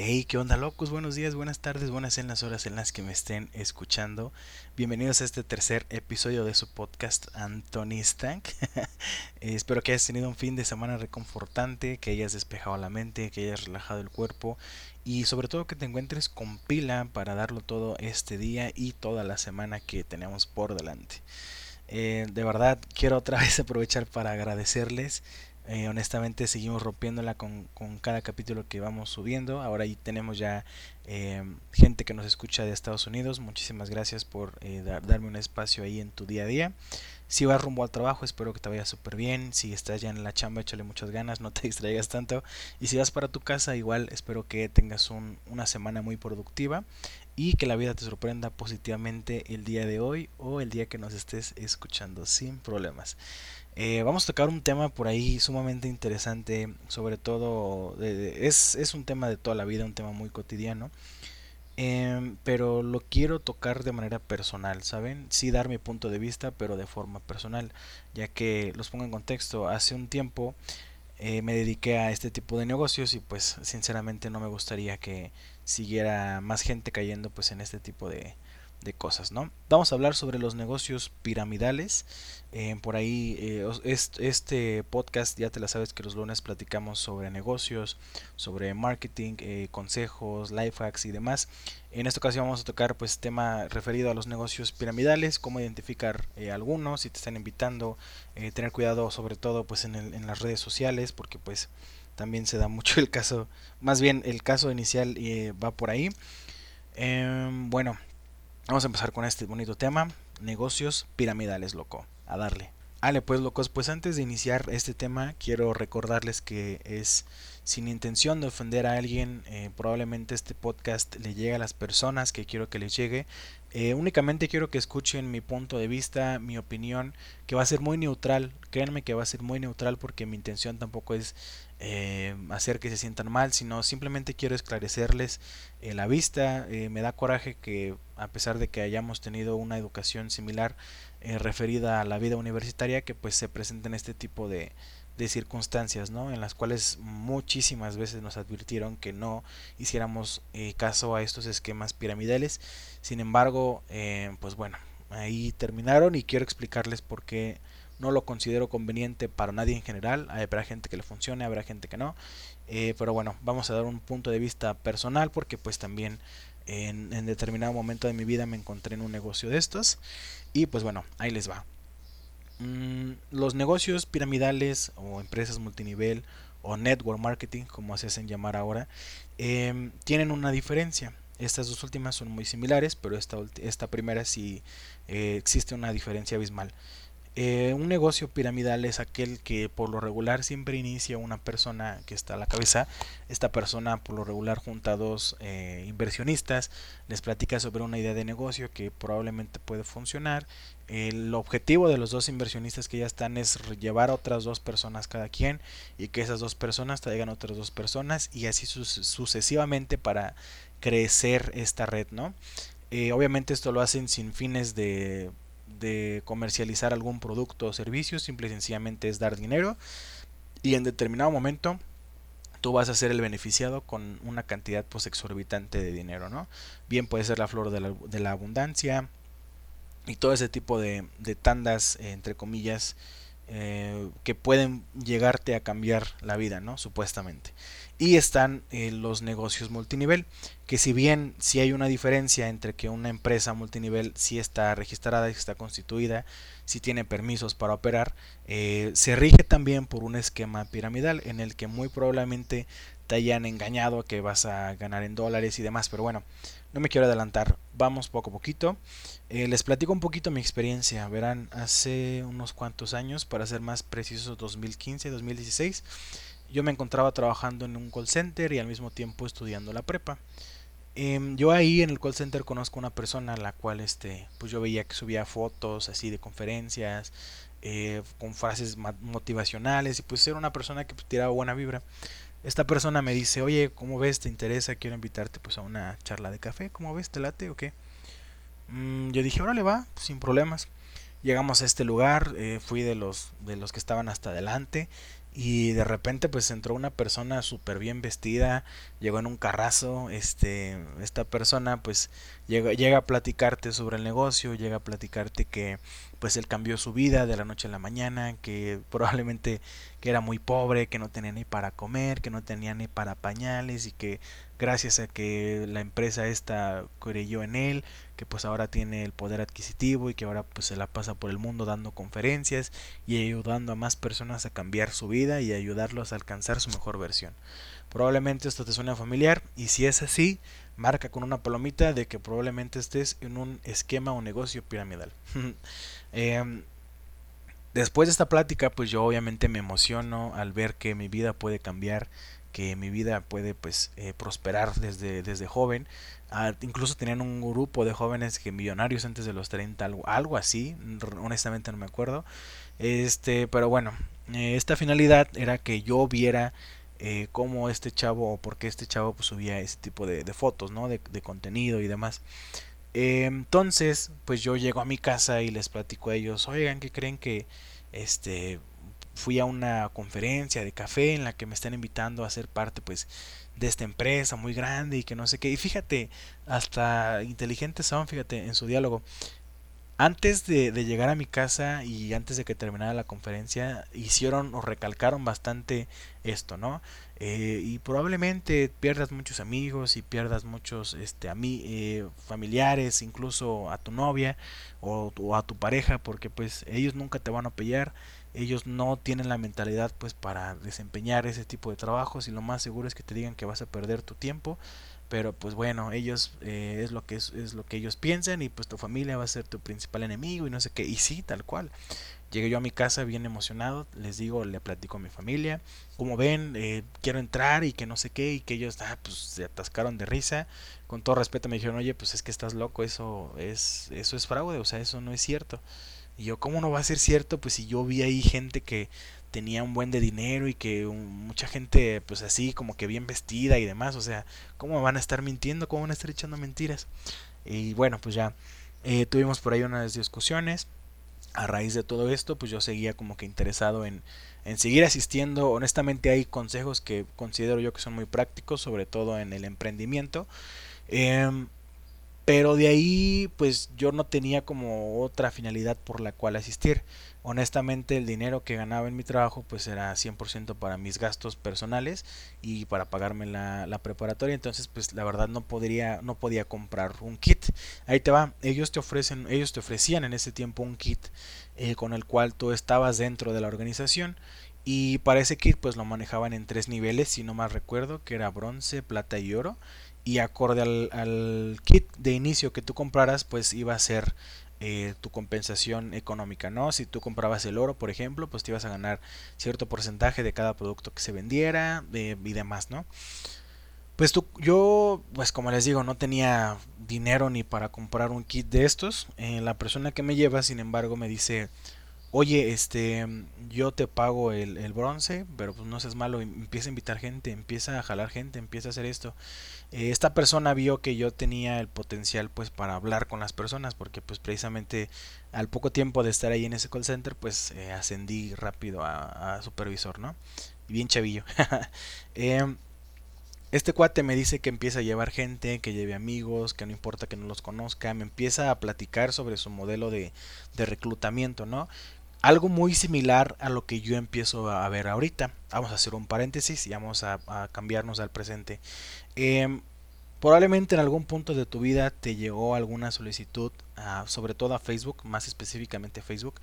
Hey, ¿qué onda locos? Buenos días, buenas tardes, buenas en las horas en las que me estén escuchando. Bienvenidos a este tercer episodio de su podcast Anthony Stank. espero que hayas tenido un fin de semana reconfortante, que hayas despejado la mente, que hayas relajado el cuerpo y sobre todo que te encuentres con pila para darlo todo este día y toda la semana que tenemos por delante. Eh, de verdad quiero otra vez aprovechar para agradecerles eh, honestamente seguimos rompiéndola con, con, cada capítulo que vamos subiendo. Ahora ahí tenemos ya eh, gente que nos escucha de Estados Unidos. Muchísimas gracias por eh, darme un espacio ahí en tu día a día. Si vas rumbo al trabajo, espero que te vaya súper bien. Si estás ya en la chamba, échale muchas ganas, no te distraigas tanto. Y si vas para tu casa, igual espero que tengas un, una semana muy productiva y que la vida te sorprenda positivamente el día de hoy o el día que nos estés escuchando sin problemas. Eh, vamos a tocar un tema por ahí sumamente interesante, sobre todo es, es, un tema de toda la vida, un tema muy cotidiano, em, pero lo quiero tocar de manera personal, ¿saben? Sí dar mi punto de vista, pero de forma personal, ya que los pongo en contexto, hace un tiempo eh, me dediqué a este tipo de negocios y pues sinceramente no me gustaría que siguiera más gente cayendo pues en este tipo de, de cosas, ¿no? Vamos a hablar sobre los negocios piramidales. Eh, por ahí, eh, este podcast ya te la sabes que los lunes platicamos sobre negocios, sobre marketing, eh, consejos, life hacks y demás. En esta ocasión vamos a tocar pues tema referido a los negocios piramidales, cómo identificar algunos, si te están invitando, tener cuidado sobre todo pues en, en las redes sociales, porque pues también se da mucho el caso, más bien el caso inicial va por ahí. Em, bueno, Vamos a empezar con este bonito tema, negocios piramidales, loco. A darle. Ale, pues locos, pues antes de iniciar este tema quiero recordarles que es sin intención de ofender a alguien, eh, probablemente este podcast le llegue a las personas que quiero que les llegue. Eh, únicamente quiero que escuchen mi punto de vista, mi opinión, que va a ser muy neutral. Créanme que va a ser muy neutral porque mi intención tampoco es eh, hacer que se sientan mal, sino simplemente quiero esclarecerles eh, la vista. Me da coraje que a pesar de que hayamos tenido una educación similar referida a la vida universitaria, que pues se presenten este tipo de, de circunstancias, ¿no? En las cuales muchísimas veces nos advirtieron que no hiciéramos caso a estos esquemas piramidales. Sin embargo, pues bueno, ahí terminaron y quiero explicarles por qué no lo considero conveniente para nadie en general. Habrá gente que le funcione, habrá gente que no. Eh, pero bueno, vamos a dar un punto de vista personal porque pues también en, determinado momento de mi vida me encontré en un negocio de estos. Y pues bueno, ahí les va. Mm, los negocios piramidales o empresas multinivel o network marketing, como se hacen llamar ahora, em, tienen una diferencia. Estas dos últimas son muy similares, pero esta, esta primera sí eh, existe una diferencia abismal. Eh, un negocio piramidal es aquel que por lo regular siempre inicia una persona que está a la cabeza. Esta persona por lo regular junta a dos eh, inversionistas, les platica sobre una idea de negocio que probablemente puede funcionar. El objetivo de los dos inversionistas que ya están es llevar a otras dos personas cada quien y que esas dos personas traigan otras dos personas y así sucesivamente para crecer esta red, ¿no? Eh, obviamente esto lo hacen sin fines de de comercializar algún producto o servicio, simple y sencillamente es dar dinero y en determinado momento tú vas a ser el beneficiado con una cantidad pues exorbitante de dinero, ¿no? Bien puede ser la flor de la, abundancia y todo ese tipo de, de tandas, entre comillas, eh, que pueden llegarte a cambiar la vida, ¿no? Supuestamente. Y están eh, los negocios multinivel, que si bien si hay una diferencia entre que una empresa multinivel si está registrada, está constituida, si tiene permisos para operar, eh, se rige también por un esquema piramidal en el que muy probablemente te hayan engañado que vas a ganar en dólares y demás, pero bueno, no me quiero adelantar, vamos poco a poquito. Eh, les platico un poquito mi experiencia, verán, hace unos cuantos años, para ser más preciso, 2015, 2016, yo me encontraba trabajando en un call center y al mismo tiempo estudiando la prepa. Em, yo ahí en el call center conozco una persona a la cual este, pues yo veía que subía fotos así de conferencias, eh, con frases motivacionales y pues era una persona que pues, tiraba buena vibra esta persona me dice, oye, ¿cómo ves? ¿Te interesa? Quiero invitarte pues a una charla de café. ¿Cómo ves? ¿Te late o qué? Mm, yo dije, órale, va, sin problemas. Llegamos a este lugar, eh, fui de los, de los que estaban hasta adelante y de repente pues entró una persona súper bien vestida, llegó en un carrazo, este, esta persona pues llega, llega a platicarte sobre el negocio, llega a platicarte que pues él cambió su vida de la noche a la mañana, que probablemente que era muy pobre, que no tenía ni para comer, que no tenía ni para pañales y que gracias a que la empresa esta creyó en él, que pues ahora tiene el poder adquisitivo y que ahora pues se la pasa por el mundo dando conferencias y ayudando a más personas a cambiar su vida y ayudarlos a alcanzar su mejor versión. Probablemente esto te suena familiar y si es así, marca con una palomita de que probablemente estés en un esquema o negocio piramidal. Em, después de esta plática, pues yo obviamente me emociono al ver que mi vida puede cambiar que mi vida puede pues eh, prosperar desde, desde joven. Ah, incluso tenían un grupo de jóvenes que millonarios antes de los 30, algo, algo así, honestamente no me acuerdo. Este, pero bueno, eh, esta finalidad era que yo viera eh, cómo este chavo o por qué este chavo pues, subía ese tipo de, fotos, ¿no? De, contenido y demás. entonces, pues yo llego a mi casa y les platico a ellos, oigan, ¿qué creen que este fui a una conferencia de café en la que me están invitando a ser parte pues de esta empresa muy grande y que no sé qué. Y fíjate, hasta inteligentes son, fíjate, en su diálogo. Antes de, llegar a mi casa y antes de que terminara la conferencia, hicieron o recalcaron bastante esto, ¿no? Eh, y probablemente pierdas muchos amigos y pierdas muchos este, a mí, eh, familiares, incluso a tu novia o, a tu pareja, porque pues ellos nunca te van a apoyar ellos no tienen la mentalidad pues para desempeñar ese tipo de trabajos y lo más seguro es que te digan que vas a perder tu tiempo pero pues bueno ellos eh, es lo que es, lo que ellos piensan y pues tu familia va a ser tu principal enemigo y no sé qué y sí tal cual. Llegué yo a mi casa bien emocionado les digo le platico a mi familia como ven eh, quiero entrar y que no sé qué y que ellos ah, pues se atascaron de risa. Con todo respeto me dijeron oye pues es que estás loco eso es eso es fraude o sea eso no es cierto y yo, ¿cómo no va a ser cierto? Pues si yo vi ahí gente que tenía un buen de dinero y que mucha gente pues así como que bien vestida y demás, o sea, ¿cómo van a estar mintiendo? ¿Cómo van a estar echando mentiras? Y bueno, pues ya eh, tuvimos por ahí unas discusiones. A raíz de todo esto, pues yo seguía como que interesado en, en seguir asistiendo. Honestamente hay consejos que considero yo que son muy prácticos, sobre todo en el emprendimiento. Eh, pero de ahí, pues yo no tenía como otra finalidad por la cual asistir. Honestamente, el dinero que ganaba en mi trabajo, pues era 100% para mis gastos personales y para pagarme la, preparatoria. Entonces, pues la verdad no podría, no podía comprar un kit. Ahí te va. Ellos te ofrecen, ellos te ofrecían en ese tiempo un kit eh, con el cual tú estabas dentro de la organización. Y para ese kit, pues lo manejaban en tres niveles, si no mal recuerdo, que era bronce, plata y oro y acorde al, kit de inicio que tú compraras, pues iba a ser eh, tu compensación económica, ¿no? Si tú comprabas el oro, por ejemplo, pues te ibas a ganar cierto porcentaje de cada producto que se vendiera eh, y demás, ¿no? Pues tú, yo, pues como les digo, no tenía dinero ni para comprar un kit de estos. Eh, la persona que me lleva, sin embargo, me dice, oye, este, yo te pago el, el, bronce, pero pues no seas malo, empieza a invitar gente, empieza a jalar gente, empieza a hacer esto. Eh, esta persona vio que yo tenía el potencial pues para hablar con las personas, porque pues precisamente al poco tiempo de estar ahí en ese call center, pues eh, ascendí rápido a, supervisor, ¿no? Bien chavillo. Em, este cuate me dice que empieza a llevar gente, que lleve amigos, que no importa que no los conozca, me empieza a platicar sobre su modelo de, de reclutamiento, ¿no? Algo muy similar a lo que yo empiezo a ver ahorita. Vamos a hacer un paréntesis y vamos a, cambiarnos al presente. Em, probablemente en algún punto de tu vida te llegó alguna solicitud, sobre todo a Facebook, más específicamente Facebook,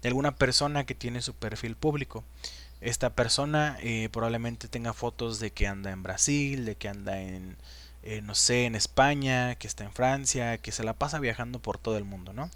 de alguna persona que tiene su perfil público. Esta persona eh, probablemente tenga fotos de que anda en Brasil, de que anda en, eh, no sé, en España, que está en Francia, que se la pasa viajando por todo el mundo, ¿no?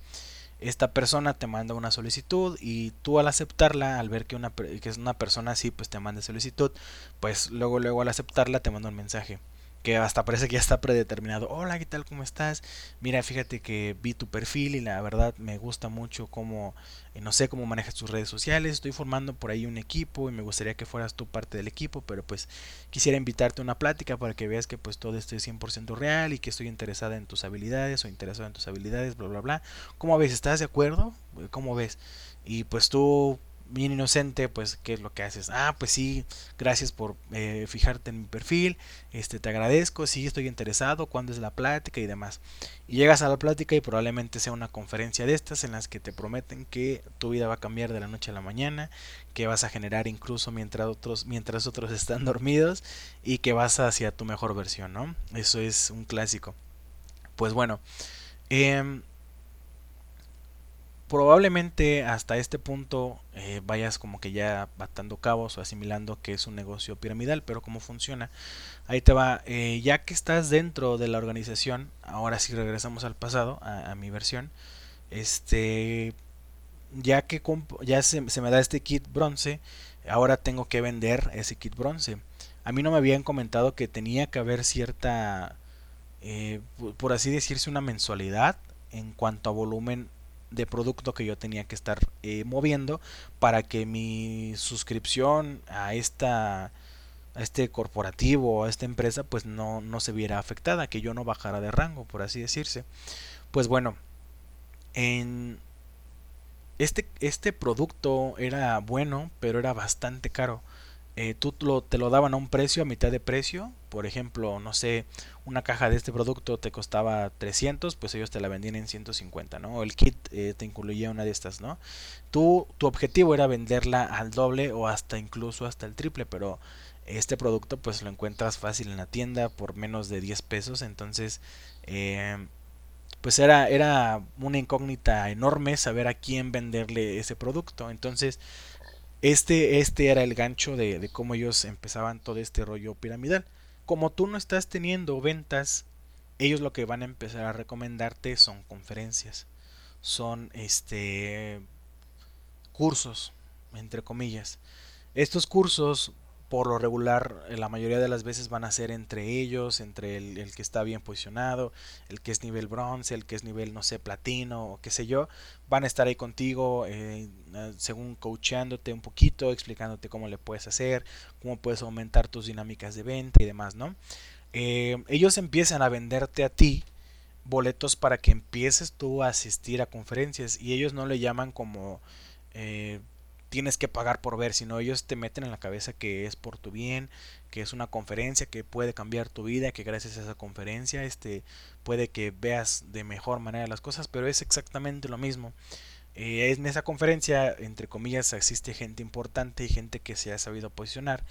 Esta persona te manda una solicitud y tú al aceptarla, al ver que, una, que es una persona así, pues te manda solicitud, pues luego, luego al aceptarla te manda un mensaje que hasta parece que ya está predeterminado. Hola, ¿qué tal? ¿Cómo estás? Mira, fíjate que vi tu perfil y la verdad me gusta mucho cómo, eh, no sé cómo manejas tus redes sociales. Estoy formando por ahí un equipo y me gustaría que fueras tú parte del equipo, pero pues quisiera invitarte a una plática para que veas que pues todo esto es 100% real y que estoy interesada en tus habilidades o interesado en tus habilidades, bla, bla, bla. ¿Cómo ves? ¿Estás de acuerdo? ¿Cómo ves? Y pues tú bien inocente, pues, ¿qué es lo que haces? Ah, pues sí, gracias por eh, fijarte en mi perfil, este, te agradezco, sí, estoy interesado, cuándo es la plática y demás. Y llegas a la plática y probablemente sea una conferencia de estas en las que te prometen que tu vida va a cambiar de la noche a la mañana, que vas a generar incluso mientras otros, mientras otros están dormidos y que vas hacia tu mejor versión, ¿no? Eso es un clásico. Pues bueno, eh, probablemente hasta este punto eh, vayas como que ya batando cabos o asimilando que es un negocio piramidal, pero cómo funciona. Ahí te va, eh, ya que estás dentro de la organización, ahora sí regresamos al pasado, a, mi versión, este, ya que ya se, me da este kit bronce, ahora tengo que vender ese kit bronce. A mí no me habían comentado que tenía que haber cierta, eh, por así decirse, una mensualidad en cuanto a volumen de producto que yo tenía que estar eh, moviendo para que mi suscripción a esta a este corporativo a esta empresa pues no, no se viera afectada, que yo no bajara de rango, por así decirse. Pues bueno, en este, este producto era bueno, pero era bastante caro. Eh, tú te lo daban a un precio, a mitad de precio. Por ejemplo, no sé, una caja de este producto te costaba 300, pues ellos te la vendían en 150, ¿no? El kit eh, te incluía una de estas, ¿no? Tú, tu objetivo era venderla al doble o hasta incluso hasta el triple, pero este producto pues lo encuentras fácil en la tienda por menos de 10 pesos, entonces... Eh, pues era, era una incógnita enorme saber a quién venderle ese producto. Entonces, este, este era el gancho de, cómo ellos empezaban todo este rollo piramidal. Como tú no estás teniendo ventas, ellos lo que van a empezar a recomendarte son conferencias, son este cursos, entre comillas. Estos cursos por lo regular eh, la mayoría de las veces van a ser entre ellos, entre el, que está bien posicionado, el que es nivel bronce, el que es nivel, no sé, platino o qué sé yo, van a estar ahí contigo eh, eh, según coachándote un poquito, explicándote cómo le puedes hacer, cómo puedes aumentar tus dinámicas de venta y demás, ¿no? ellos empiezan a venderte a ti boletos para que empieces tú a asistir a conferencias y ellos no le llaman como tienes que pagar por ver, sino ellos te meten en la cabeza que es por tu bien, que es una conferencia que puede cambiar tu vida, que gracias a esa conferencia este puede que veas de mejor manera las cosas, pero es exactamente lo mismo. Eh, en esa conferencia, entre comillas, existe gente importante y gente que se ha sabido posicionar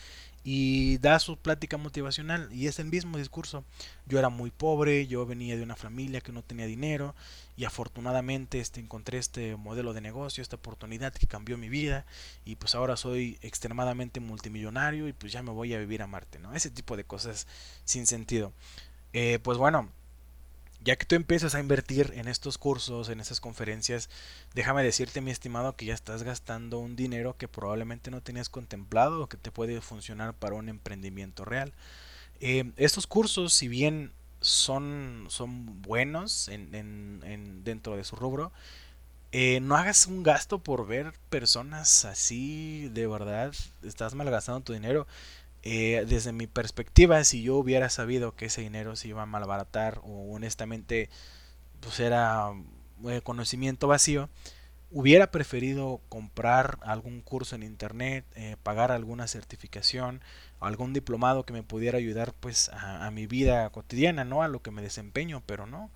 y da su plática motivacional y es el mismo discurso. Yo era muy pobre, yo venía de una familia que no tenía dinero y afortunadamente este, encontré este modelo de negocio, esta oportunidad que cambió mi vida y pues ahora soy extremadamente multimillonario y pues ya me voy a vivir a Marte, ¿no? Ese tipo de cosas sin sentido. Eh, pues bueno, ya que tú empiezas a invertir en estos cursos, en estas conferencias, déjame decirte, mi estimado, que ya estás gastando un dinero que probablemente no tenías contemplado o que te puede funcionar para un emprendimiento real. Eh, estos cursos, si bien son, son buenos en, dentro de su rubro, eh, no hagas un gasto por ver personas así, de verdad, estás malgastando tu dinero. Eh, desde mi perspectiva, si yo hubiera sabido que ese dinero se iba a malbaratar o honestamente pues era eh, conocimiento vacío, hubiera preferido comprar algún curso en internet, eh, pagar alguna certificación, algún diplomado que me pudiera ayudar pues a, mi vida cotidiana, ¿no? A lo que me desempeño, pero no.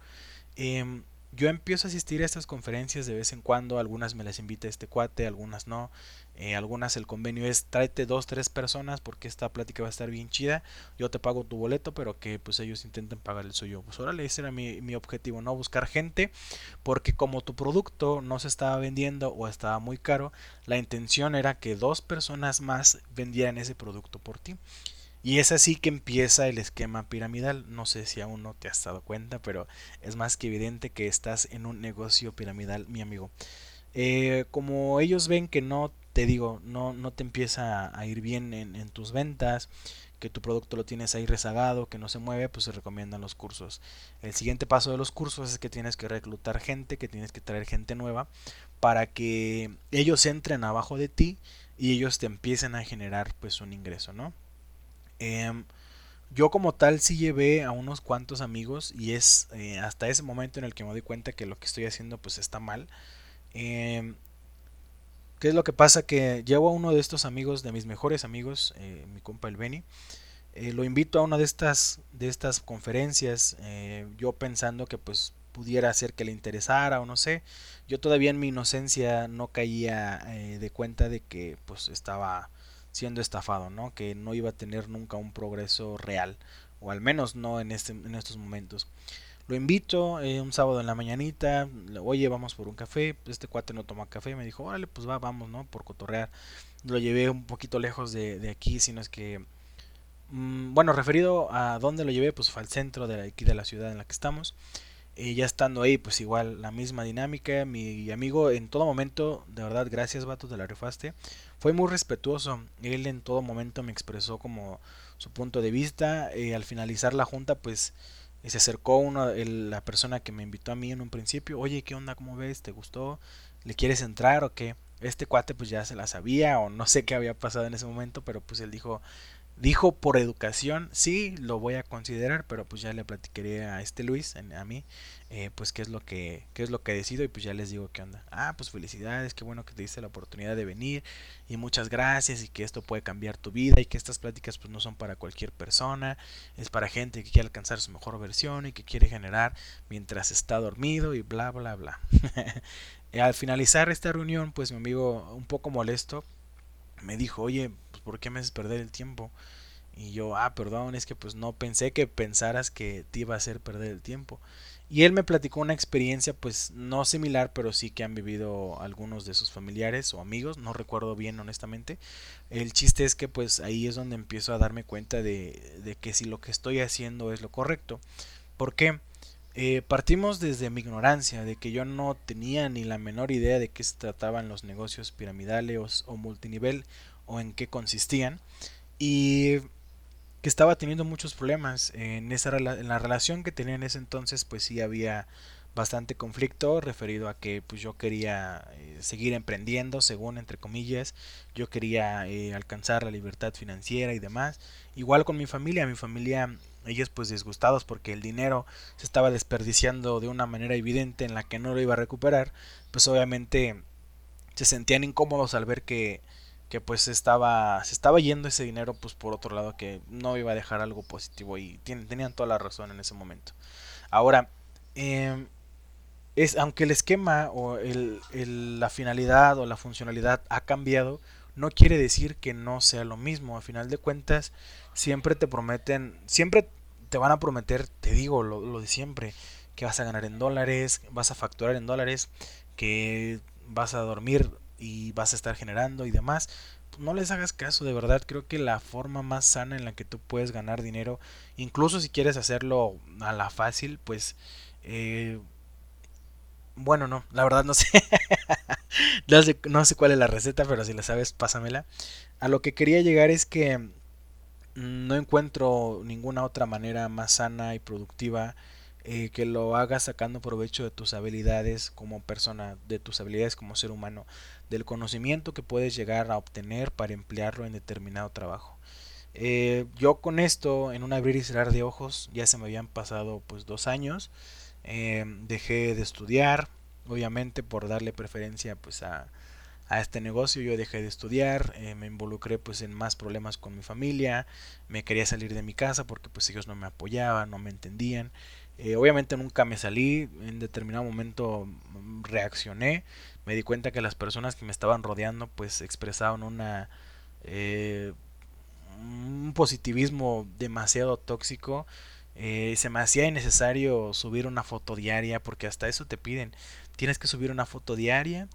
Em, yo empiezo a asistir a estas conferencias de vez en cuando, algunas me las invita este cuate, algunas no. Eh, algunas el convenio es tráete dos, tres personas porque esta plática va a estar bien chida. Yo te pago tu boleto, pero que pues ellos intenten pagar el suyo. Pues órale, ese era mi, mi objetivo, no buscar gente, porque como tu producto no se estaba vendiendo o estaba muy caro, la intención era que dos personas más vendieran ese producto por ti. Y es así que empieza el esquema piramidal. No sé si aún no te has dado cuenta, pero es más que evidente que estás en un negocio piramidal, mi amigo. Eh, como ellos ven que no te digo, no, no te empieza a ir bien en, tus ventas, que tu producto lo tienes ahí rezagado, que no se mueve, pues se recomiendan los cursos. El siguiente paso de los cursos es que tienes que reclutar gente, que tienes que traer gente nueva para que ellos entren abajo de ti y ellos te empiecen a generar pues un ingreso, ¿no? Em, yo como tal sí llevé a unos cuantos amigos y es eh, hasta ese momento en el que me doy cuenta que lo que estoy haciendo pues está mal. Eh, ¿Qué es lo que pasa? Que llevo a uno de estos amigos, de mis mejores amigos, eh, mi compa el Benny, eh, lo invito a una de estas, de estas conferencias, eh, yo pensando que pues pudiera ser que le interesara o no sé. Yo todavía en mi inocencia no caía de cuenta de que pues estaba siendo estafado, ¿no? Que no iba a tener nunca un progreso real, o al menos no en, este, en estos momentos. Lo invito eh, un sábado en la mañanita, oye, vamos por un café, este cuate no toma café, me dijo, órale, pues va, vamos, ¿no? Por cotorrear. Lo llevé un poquito lejos de, aquí, sino es que, mm, bueno, referido a dónde lo llevé, pues fue al centro de aquí de la ciudad en la que estamos. Y ya estando ahí, pues igual la misma dinámica. Mi amigo en todo momento, de verdad, gracias vato, de la refaste. Fue muy respetuoso. Él en todo momento me expresó como su punto de vista. y al finalizar la junta, pues se acercó uno, la persona que me invitó a mí en un principio, oye, ¿qué onda? ¿Cómo ves? ¿Te gustó? ¿Le quieres entrar o qué? Este cuate pues ya se la sabía o no sé qué había pasado en ese momento, pero pues él dijo, dijo por educación, sí, lo voy a considerar, pero pues ya le platicaré a este Luis, a mí, eh, pues qué es lo que qué es lo que decido y pues ya les digo qué onda. Ah, pues felicidades, qué bueno que te diste la oportunidad de venir y muchas gracias y que esto puede cambiar tu vida y que estas pláticas pues no son para cualquier persona, es para gente que quiere alcanzar su mejor versión y que quiere generar mientras está dormido y bla bla bla. Al finalizar esta reunión, pues mi amigo un poco molesto me dijo, "Oye, pues ¿por qué me haces perder el tiempo?" Y yo, "Ah, perdón, es que pues no pensé que pensaras que te iba a hacer perder el tiempo." Y él me platicó una experiencia, pues no similar, pero sí que han vivido algunos de sus familiares o amigos, no recuerdo bien honestamente. El chiste es que pues ahí es donde empiezo a darme cuenta de, de que si lo que estoy haciendo es lo correcto. porque eh, partimos desde mi ignorancia, de que yo no tenía ni la menor idea de qué se trataban los negocios piramidales o multinivel o en qué consistían. Y que estaba teniendo muchos problemas en esa en la relación que tenía en ese entonces pues sí había bastante conflicto referido a que pues yo quería eh, seguir emprendiendo según entre comillas yo quería eh, alcanzar la libertad financiera y demás igual con mi familia mi familia ellos pues disgustados porque el dinero se estaba desperdiciando de una manera evidente en la que no lo iba a recuperar pues obviamente se sentían incómodos al ver que que pues estaba se estaba yendo ese dinero pues por otro lado que no iba a dejar algo positivo y tenían toda la razón en ese momento. Ahora em, es aunque el esquema o el, la finalidad o la funcionalidad ha cambiado no quiere decir que no sea lo mismo. A final de cuentas siempre te prometen siempre te van a prometer te digo lo, lo de siempre que vas a ganar en dólares vas a facturar en dólares que vas a dormir y vas a estar generando y demás. No les hagas caso, de verdad. Creo que la forma más sana en la que tú puedes ganar dinero, incluso si quieres hacerlo a la fácil, pues... Eh, bueno, no, la verdad no sé. no sé. No sé cuál es la receta, pero si la sabes, pásamela. A lo que quería llegar es que no encuentro ninguna otra manera más sana y productiva eh, que lo hagas sacando provecho de tus habilidades como persona, de tus habilidades como ser humano, del conocimiento que puedes llegar a obtener para emplearlo en determinado trabajo. Eh, yo con esto, en un abrir y cerrar de ojos, ya se me habían pasado pues dos años. Eh, dejé de estudiar, obviamente por darle preferencia pues a, a este negocio yo dejé de estudiar, me involucré pues en más problemas con mi familia, me quería salir de mi casa porque pues ellos no me apoyaban, no me entendían eh, obviamente nunca me salí, en determinado momento mm, reaccioné, me di cuenta que las personas que me estaban rodeando pues expresaban una eh, un positivismo demasiado tóxico. Eh, se me hacía innecesario subir una foto diaria porque hasta eso te piden. Tienes que subir una foto diaria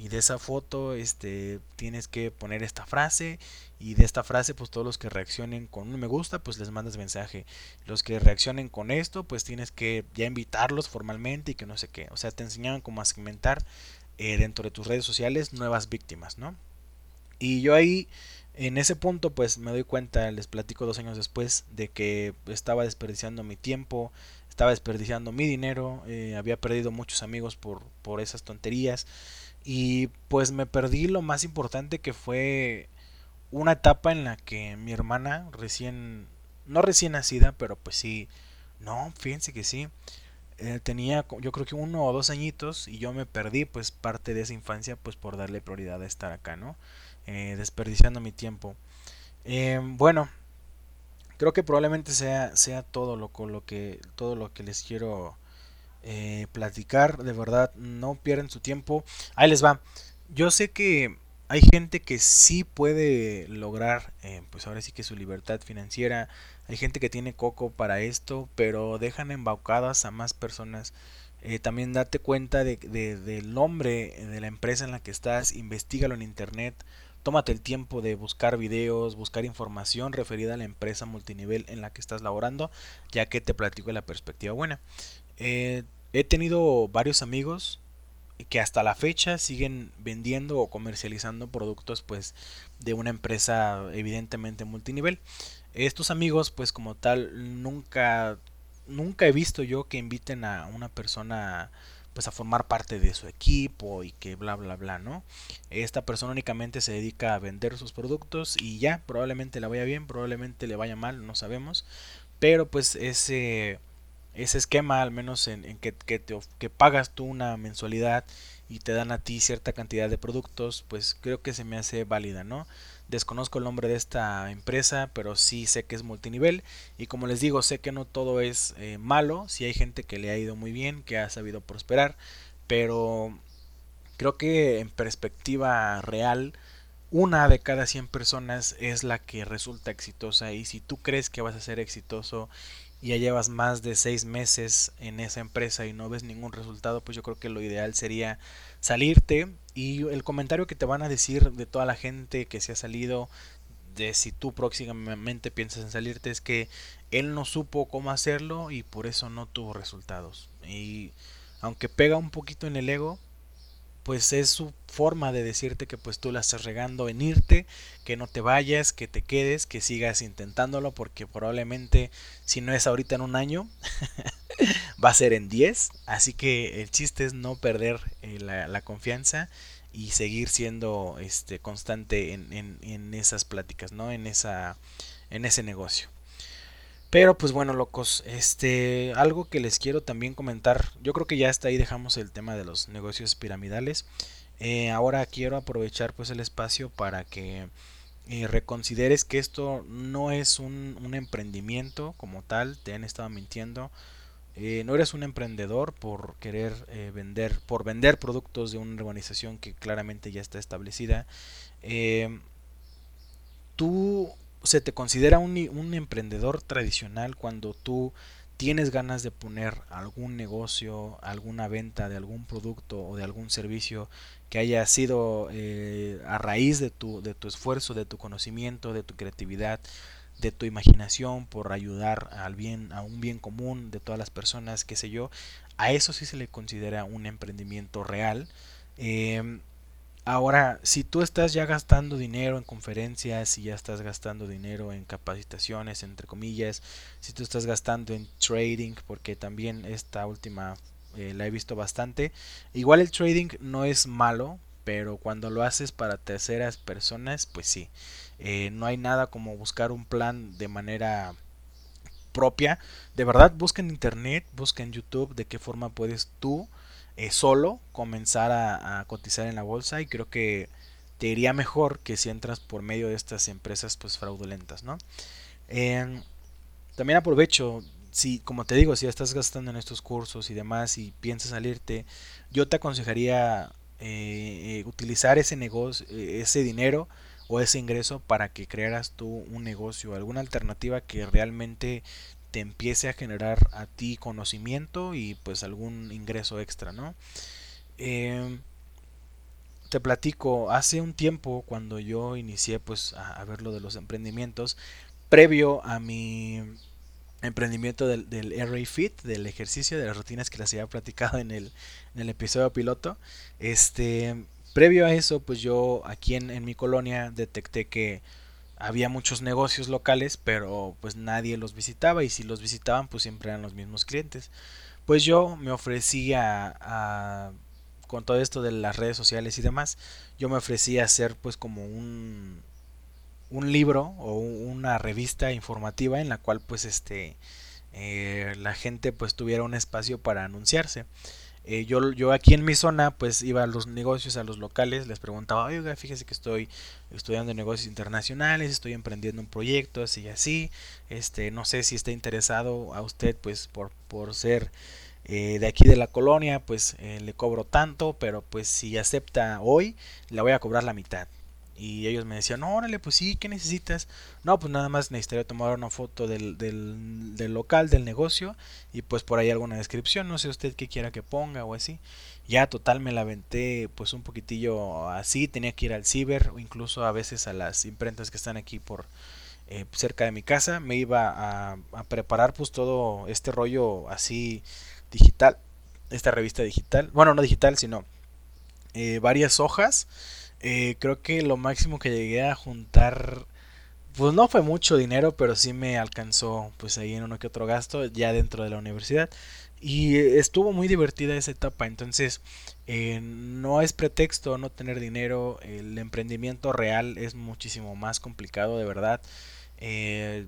y de esa foto este tienes que poner esta frase y de esta frase pues todos los que reaccionen con un me gusta pues les mandas mensaje. Los que reaccionen con esto pues tienes que ya invitarlos formalmente y que no sé qué. O sea te enseñaban cómo a segmentar eh, dentro de tus redes sociales nuevas víctimas no y yo ahí en ese punto pues me doy cuenta les platico dos años después de que estaba desperdiciando mi tiempo estaba desperdiciando mi dinero eh, había perdido muchos amigos por por esas tonterías y pues me perdí lo más importante que fue una etapa en la que mi hermana recién, no recién nacida, pero pues sí, no, fíjense que sí, eh, tenía yo creo que uno o dos añitos y yo me perdí pues parte de esa infancia pues por darle prioridad a estar acá, ¿no? Eh, desperdiciando mi tiempo. Em, bueno, creo que probablemente sea, sea todo, lo, lo que, todo lo que les quiero eh, platicar. De verdad, no pierdan su tiempo. Ahí les va. Yo sé que hay gente que sí puede lograr, eh, pues ahora sí que su libertad financiera. Hay gente que tiene coco para esto, pero dejan embaucadas a más personas. Eh, también date cuenta de, del nombre de la empresa en la que estás, investigalo en internet, tómate el tiempo de buscar videos, buscar información referida a la empresa multinivel en la que estás laborando, ya que te platico la perspectiva buena. Eh, he tenido varios amigos que hasta la fecha siguen vendiendo o comercializando productos pues de una empresa evidentemente multinivel. Estos amigos pues como tal nunca nunca he visto yo que inviten a una persona pues a formar parte de su equipo y que bla bla bla, ¿no? Esta persona únicamente se dedica a vender sus productos y ya, probablemente le vaya bien, probablemente le vaya mal, no sabemos, pero pues ese ese esquema, al menos en, que, que, te, que pagas tú una mensualidad y te dan a ti cierta cantidad de productos, pues creo que se me hace válida, ¿no? Desconozco el nombre de esta empresa, pero sí sé que es multinivel y como les digo, sé que no todo es eh, malo, sí hay gente que le ha ido muy bien, que ha sabido prosperar, pero creo que en perspectiva real, una de cada 100 personas es la que resulta exitosa y si tú crees que vas a ser exitoso y ya llevas más de seis meses en esa empresa y no ves ningún resultado, pues yo creo que lo ideal sería salirte y el comentario que te van a decir de toda la gente que se ha salido, de si tú próximamente piensas en salirte, es que él no supo cómo hacerlo y por eso no tuvo resultados. Y aunque pega un poquito en el ego, pues es su forma de decirte que pues tú la estás regando en irte, que no te vayas, que te quedes, que sigas intentándolo, porque probablemente si no es ahorita en un año, va a ser en 10. Así que el chiste es no perder eh, la, confianza y seguir siendo este, constante en, en, en esas pláticas, ¿no? En, esa, en ese negocio. Pero pues bueno, locos, este, algo que les quiero también comentar, yo creo que ya hasta ahí dejamos el tema de los negocios piramidales. Eh, ahora quiero aprovechar pues el espacio para que eh, reconsideres que esto no es un, emprendimiento como tal, te han estado mintiendo. Eh, no eres un emprendedor por querer vender, por vender productos de una organización que claramente ya está establecida. tú se te considera un, un, emprendedor tradicional cuando tú tienes ganas de poner algún negocio, alguna venta de algún producto o de algún servicio que haya sido eh, a raíz de tu, de tu esfuerzo, de tu conocimiento, de tu creatividad, de tu imaginación por ayudar al bien, a un bien común de todas las personas, qué sé yo, a eso sí se le considera un emprendimiento real. Em, Ahora, si tú estás ya gastando dinero en conferencias, y ya estás gastando dinero en capacitaciones, entre comillas, si tú estás gastando en trading, porque también esta última eh, la he visto bastante, igual el trading no es malo, pero cuando lo haces para terceras personas, pues sí, eh, no hay nada como buscar un plan de manera propia. De verdad, busca en internet, busca en YouTube de qué forma puedes tú eh, solo comenzar a, cotizar en la bolsa y creo que te iría mejor que si entras por medio de estas empresas pues fraudulentas, ¿no? también aprovecho, si como te digo, si estás gastando en estos cursos y demás y piensas salirte, yo te aconsejaría eh, eh, utilizar ese negocio, ese dinero o ese ingreso para que crearas tú un negocio, alguna alternativa que realmente te empiece a generar a ti conocimiento y pues algún ingreso extra, ¿no? Em, te platico, hace un tiempo cuando yo inicié pues a, ver lo de los emprendimientos, previo a mi emprendimiento del, del RA Fit, del ejercicio, de las rutinas que les había platicado en el, episodio piloto, este, previo a eso pues yo aquí en mi colonia detecté que había muchos negocios locales, pero pues nadie los visitaba y si los visitaban pues siempre eran los mismos clientes. Pues yo me ofrecía a, con todo esto de las redes sociales y demás, yo me ofrecía hacer pues como un un libro o una revista informativa en la cual pues este eh, la gente pues tuviera un espacio para anunciarse. Eh, yo, yo aquí en mi zona pues iba a los negocios, a los locales, les preguntaba, oiga, fíjese que estoy estudiando negocios internacionales, estoy emprendiendo un proyecto, así y así, este, no sé si está interesado a usted pues por, por ser eh, de aquí de la colonia, pues le cobro tanto, pero pues si acepta hoy, le voy a cobrar la mitad. Y ellos me decían, órale, pues sí, ¿qué necesitas? No, pues nada más necesitaría tomar una foto del, del, local, del negocio, y pues por ahí alguna descripción, no sé usted qué quiera que ponga o así. Ya total me la aventé pues un poquitillo así, tenía que ir al ciber o incluso a veces a las imprentas que están aquí por eh, cerca de mi casa. Me iba a, a preparar pues todo este rollo así digital, esta revista digital, bueno, no digital, sino eh, varias hojas eh, creo que lo máximo que llegué a juntar, pues no fue mucho dinero, pero sí me alcanzó pues ahí en uno que otro gasto ya dentro de la universidad. Y estuvo muy divertida esa etapa, entonces eh, no es pretexto no tener dinero, el emprendimiento real es muchísimo más complicado de verdad. Eh,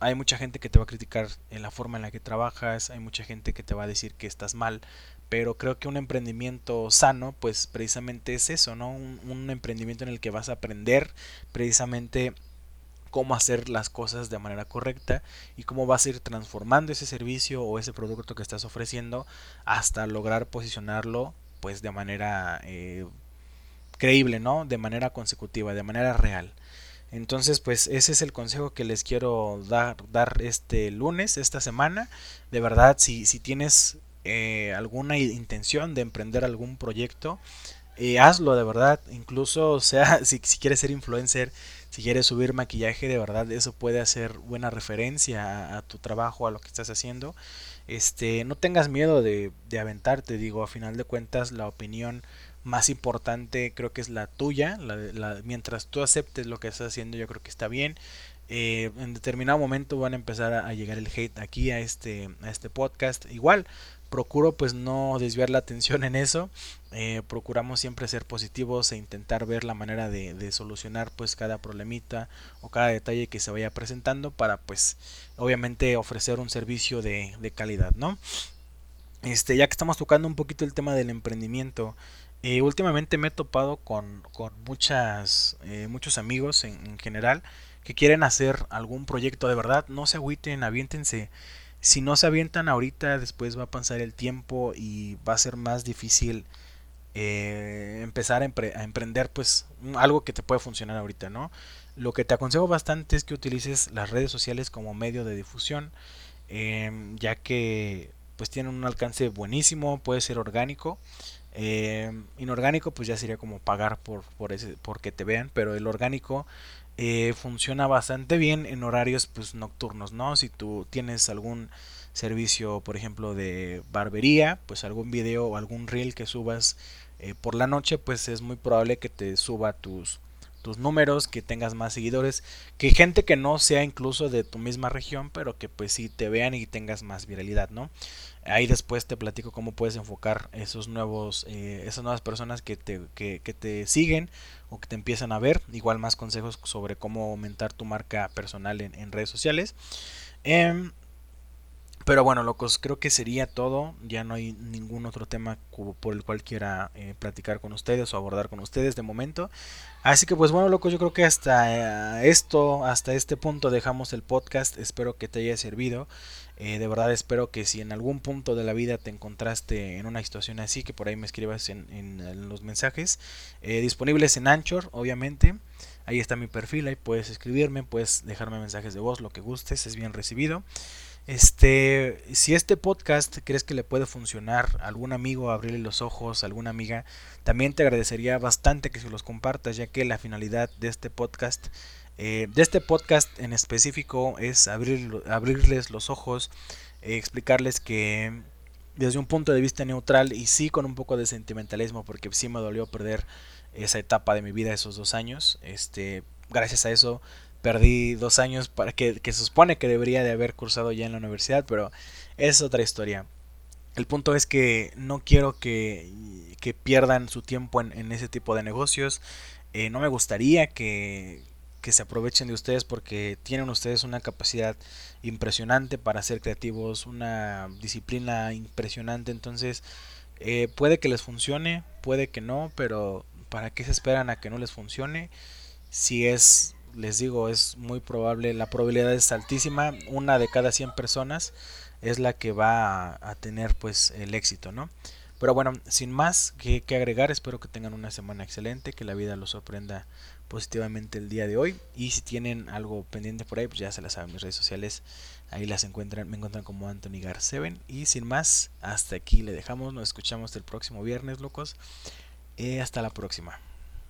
hay mucha gente que te va a criticar en la forma en la que trabajas, hay mucha gente que te va a decir que estás mal, pero creo que un emprendimiento sano, pues precisamente es eso, ¿no? Un, emprendimiento en el que vas a aprender precisamente cómo hacer las cosas de manera correcta y cómo vas a ir transformando ese servicio o ese producto que estás ofreciendo hasta lograr posicionarlo pues de manera eh, creíble, ¿no? De manera consecutiva, de manera real. Entonces, pues ese es el consejo que les quiero dar, dar este lunes, esta semana. De verdad, si, si tienes eh, alguna intención de emprender algún proyecto, eh, hazlo de verdad. Incluso, sea, si, si, quieres ser influencer, si quieres subir maquillaje, de verdad, eso puede hacer buena referencia a, tu trabajo, a lo que estás haciendo. Este, no tengas miedo de, de aventarte, digo, a final de cuentas, la opinión más importante creo que es la tuya. Mientras tú aceptes lo que estás haciendo, yo creo que está bien. Eh, en determinado momento van a empezar a, llegar el hate aquí a este, a este podcast. Igual, procuro pues no desviar la atención en eso. Eh, procuramos siempre ser positivos e intentar ver la manera de, solucionar pues cada problemita o cada detalle que se vaya presentando para pues obviamente ofrecer un servicio de, calidad, ¿no? Este, ya que estamos tocando un poquito el tema del emprendimiento, eh, últimamente me he topado con, con muchas, eh, muchos amigos en, en, general que quieren hacer algún proyecto de verdad. No se agüiten, aviéntense si no se avientan ahorita, después va a pasar el tiempo y va a ser más difícil eh, empezar a, emprender pues algo que te puede funcionar ahorita, ¿no? Lo que te aconsejo bastante es que utilices las redes sociales como medio de difusión, em, ya que pues tienen un alcance buenísimo, puede ser orgánico. Em, inorgánico pues ya sería como pagar por, por ese, porque te vean, pero el orgánico eh, funciona bastante bien en horarios pues nocturnos, ¿no? Si tú tienes algún servicio, por ejemplo, de barbería, pues algún video o algún reel que subas eh, por la noche, pues es muy probable que te suba tus, tus números, que tengas más seguidores, que gente que no sea incluso de tu misma región, pero que pues sí te vean y tengas más viralidad, ¿no? Ahí después te platico cómo puedes enfocar esos nuevos, eh, esas nuevas personas que te, que, te siguen o que te empiezan a ver. Igual más consejos sobre cómo aumentar tu marca personal en, redes sociales. Em, pero bueno, locos, creo que sería todo. Ya no hay ningún otro tema por el cual quiera eh, platicar con ustedes o abordar con ustedes de momento. Así que pues bueno, locos, yo creo que hasta eh, esto, hasta este punto dejamos el podcast. Espero que te haya servido. Eh, de verdad espero que si en algún punto de la vida te encontraste en una situación así, que por ahí me escribas en, los mensajes. Disponibles en Anchor, obviamente. Ahí está mi perfil, ahí puedes escribirme, puedes dejarme mensajes de voz, lo que gustes, es bien recibido. Este, si este podcast crees que le puede funcionar a algún amigo, abrirle los ojos, a alguna amiga, también te agradecería bastante que se los compartas, ya que la finalidad de este podcast eh, de este podcast en específico es abrir, abrirles los ojos, eh, explicarles que desde un punto de vista neutral y sí con un poco de sentimentalismo, porque sí me dolió perder esa etapa de mi vida, esos dos años. Este, gracias a eso perdí dos años para que, se supone que debería de haber cursado ya en la universidad, pero es otra historia. El punto es que no quiero que, que pierdan su tiempo en, ese tipo de negocios. Eh, no me gustaría que, que se aprovechen de ustedes porque tienen ustedes una capacidad impresionante para ser creativos, una disciplina impresionante, entonces eh, puede que les funcione, puede que no, pero ¿para qué se esperan a que no les funcione? Si es, les digo, es muy probable, la probabilidad es altísima, una de cada 100 personas es la que va a, tener pues el éxito, ¿no? Pero bueno, sin más que, que, agregar, espero que tengan una semana excelente, que la vida los sorprenda positivamente el día de hoy. Y si tienen algo pendiente por ahí, pues ya se las saben mis redes sociales. Ahí las encuentran, me encuentran como Anthony Gar7. Y sin más, hasta aquí le dejamos. Nos escuchamos el próximo viernes, locos. Eh, hasta la próxima.